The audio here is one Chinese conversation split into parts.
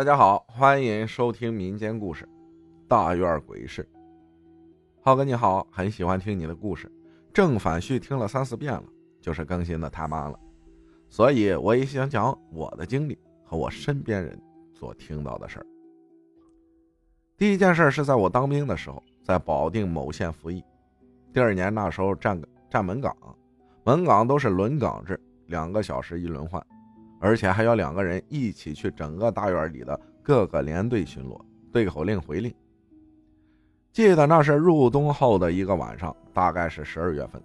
大家好，欢迎收听民间故事《大院鬼事》。浩哥你好，很喜欢听你的故事，正反序听了三四遍了，就是更新的太慢了，所以我也想讲我的经历和我身边人所听到的事儿。第一件事是在我当兵的时候，在保定某县服役。第二年那时候站站门岗，门岗都是轮岗制，两个小时一轮换。而且还要两个人一起去整个大院里的各个连队巡逻，对口令回令。记得那是入冬后的一个晚上，大概是十二月份。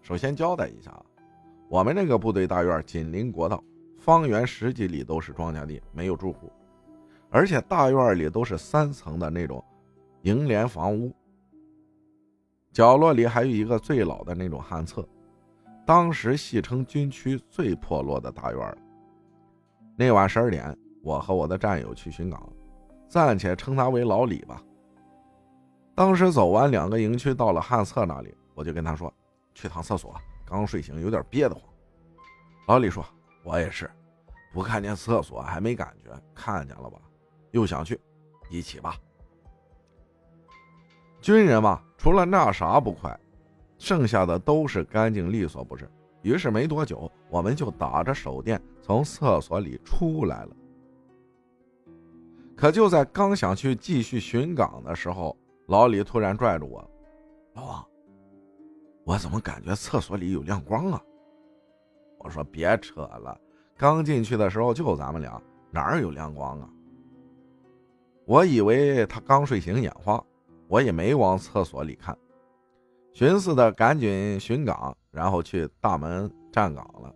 首先交代一下，我们那个部队大院紧邻国道，方圆十几里都是庄稼地，没有住户，而且大院里都是三层的那种楹联房屋。角落里还有一个最老的那种旱厕，当时戏称军区最破落的大院了。那晚十二点，我和我的战友去巡岗，暂且称他为老李吧。当时走完两个营区，到了旱厕那里，我就跟他说：“去趟厕所，刚睡醒，有点憋得慌。”老李说：“我也是，不看见厕所还没感觉，看见了吧，又想去，一起吧。”军人嘛，除了那啥不快，剩下的都是干净利索，不是？于是没多久，我们就打着手电从厕所里出来了。可就在刚想去继续巡岗的时候，老李突然拽住我：“老王，我怎么感觉厕所里有亮光啊？”我说：“别扯了，刚进去的时候就咱们俩，哪儿有亮光啊？”我以为他刚睡醒眼花，我也没往厕所里看。寻思的赶紧巡岗，然后去大门站岗了。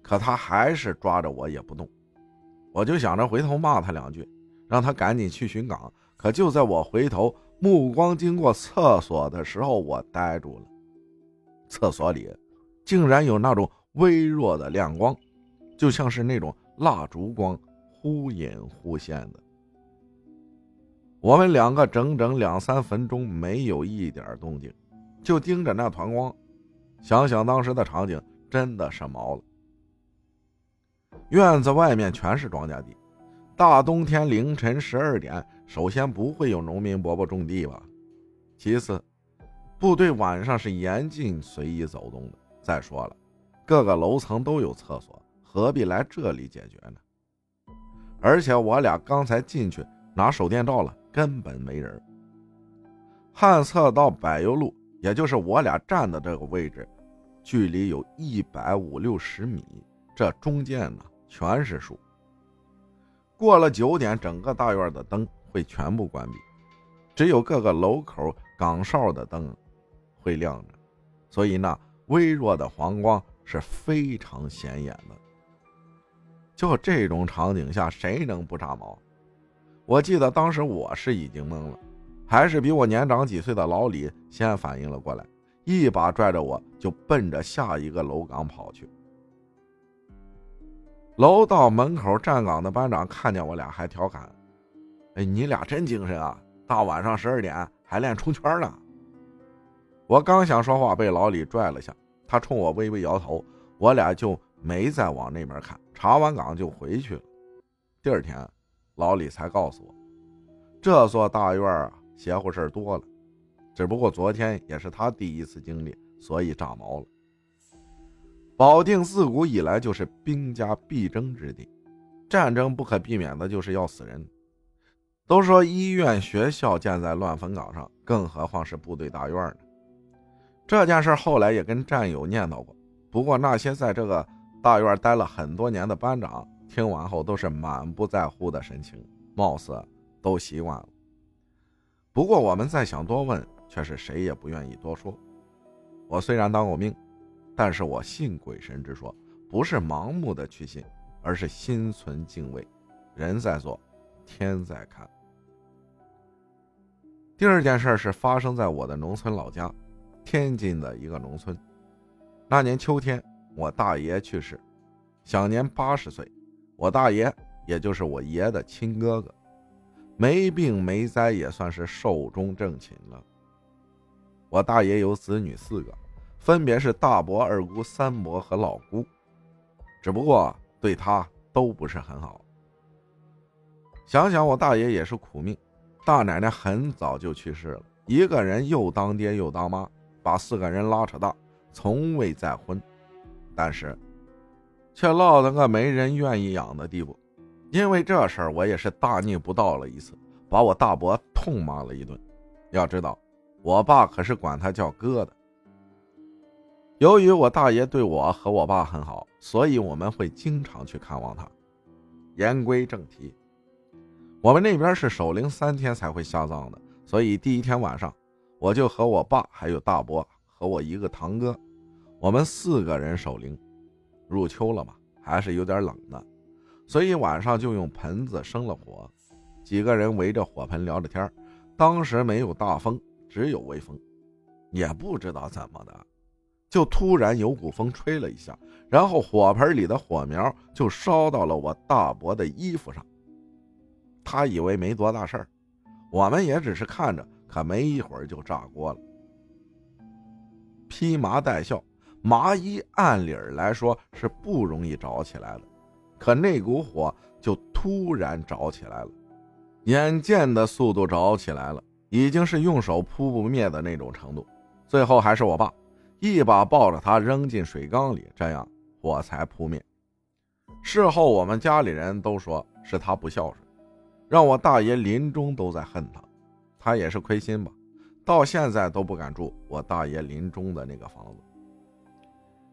可他还是抓着我也不动，我就想着回头骂他两句，让他赶紧去巡岗。可就在我回头目光经过厕所的时候，我呆住了。厕所里竟然有那种微弱的亮光，就像是那种蜡烛光，忽隐忽现的。我们两个整整两三分钟没有一点动静。就盯着那团光，想想当时的场景，真的是毛了。院子外面全是庄稼地，大冬天凌晨十二点，首先不会有农民伯伯种地吧？其次，部队晚上是严禁随意走动的。再说了，各个楼层都有厕所，何必来这里解决呢？而且我俩刚才进去拿手电照了，根本没人。旱厕到柏油路。也就是我俩站的这个位置，距离有一百五六十米，这中间呢全是树。过了九点，整个大院的灯会全部关闭，只有各个楼口岗哨的灯会亮着，所以那微弱的黄光是非常显眼的。就这种场景下，谁能不炸毛？我记得当时我是已经懵了。还是比我年长几岁的老李先反应了过来，一把拽着我就奔着下一个楼岗跑去。楼道门口站岗的班长看见我俩，还调侃：“哎，你俩真精神啊！大晚上十二点还练冲圈呢。”我刚想说话，被老李拽了下，他冲我微微摇头，我俩就没再往那边看。查完岗就回去了。第二天，老李才告诉我，这座大院啊。邪乎事儿多了，只不过昨天也是他第一次经历，所以炸毛了。保定自古以来就是兵家必争之地，战争不可避免的就是要死人。都说医院、学校建在乱坟岗上，更何况是部队大院呢？这件事后来也跟战友念叨过，不过那些在这个大院待了很多年的班长听完后都是满不在乎的神情，貌似都习惯了。不过我们再想多问，却是谁也不愿意多说。我虽然当过兵，但是我信鬼神之说，不是盲目的去信，而是心存敬畏。人在做，天在看。第二件事是发生在我的农村老家，天津的一个农村。那年秋天，我大爷去世，享年八十岁。我大爷也就是我爷的亲哥哥。没病没灾，也算是寿终正寝了。我大爷有子女四个，分别是大伯、二姑、三伯和老姑，只不过对他都不是很好。想想我大爷也是苦命，大奶奶很早就去世了，一个人又当爹又当妈，把四个人拉扯大，从未再婚，但是却落得个没人愿意养的地步。因为这事儿，我也是大逆不道了一次，把我大伯痛骂了一顿。要知道，我爸可是管他叫哥的。由于我大爷对我和我爸很好，所以我们会经常去看望他。言归正题。我们那边是守灵三天才会下葬的，所以第一天晚上，我就和我爸还有大伯和我一个堂哥，我们四个人守灵。入秋了嘛，还是有点冷的，所以晚上就用盆子生了火，几个人围着火盆聊着天。当时没有大风，只有微风，也不知道怎么的，就突然有股风吹了一下，然后火盆里的火苗就烧到了我大伯的衣服上。他以为没多大事儿，我们也只是看着，可没一会儿就炸锅了。披麻戴孝，麻衣按理来说是不容易着起来的，可那股火就突然着起来了，眼见的速度着起来了，已经是用手扑不灭的那种程度。最后还是我爸一把抱着他扔进水缸里，这样火才扑灭。事后我们家里人都说是他不孝顺。让我大爷临终都在恨他，他也是亏心吧，到现在都不敢住我大爷临终的那个房子。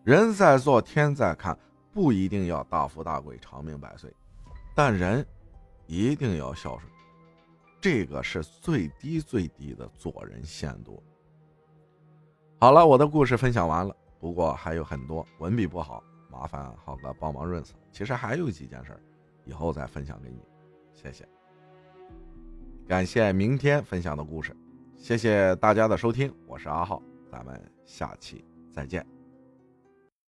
人在做，天在看，不一定要大富大贵、长命百岁，但人一定要孝顺，这个是最低最低的做人限度。好了，我的故事分享完了，不过还有很多文笔不好，麻烦浩哥帮忙润色。其实还有几件事，以后再分享给你，谢谢。感谢明天分享的故事，谢谢大家的收听，我是阿浩，咱们下期再见。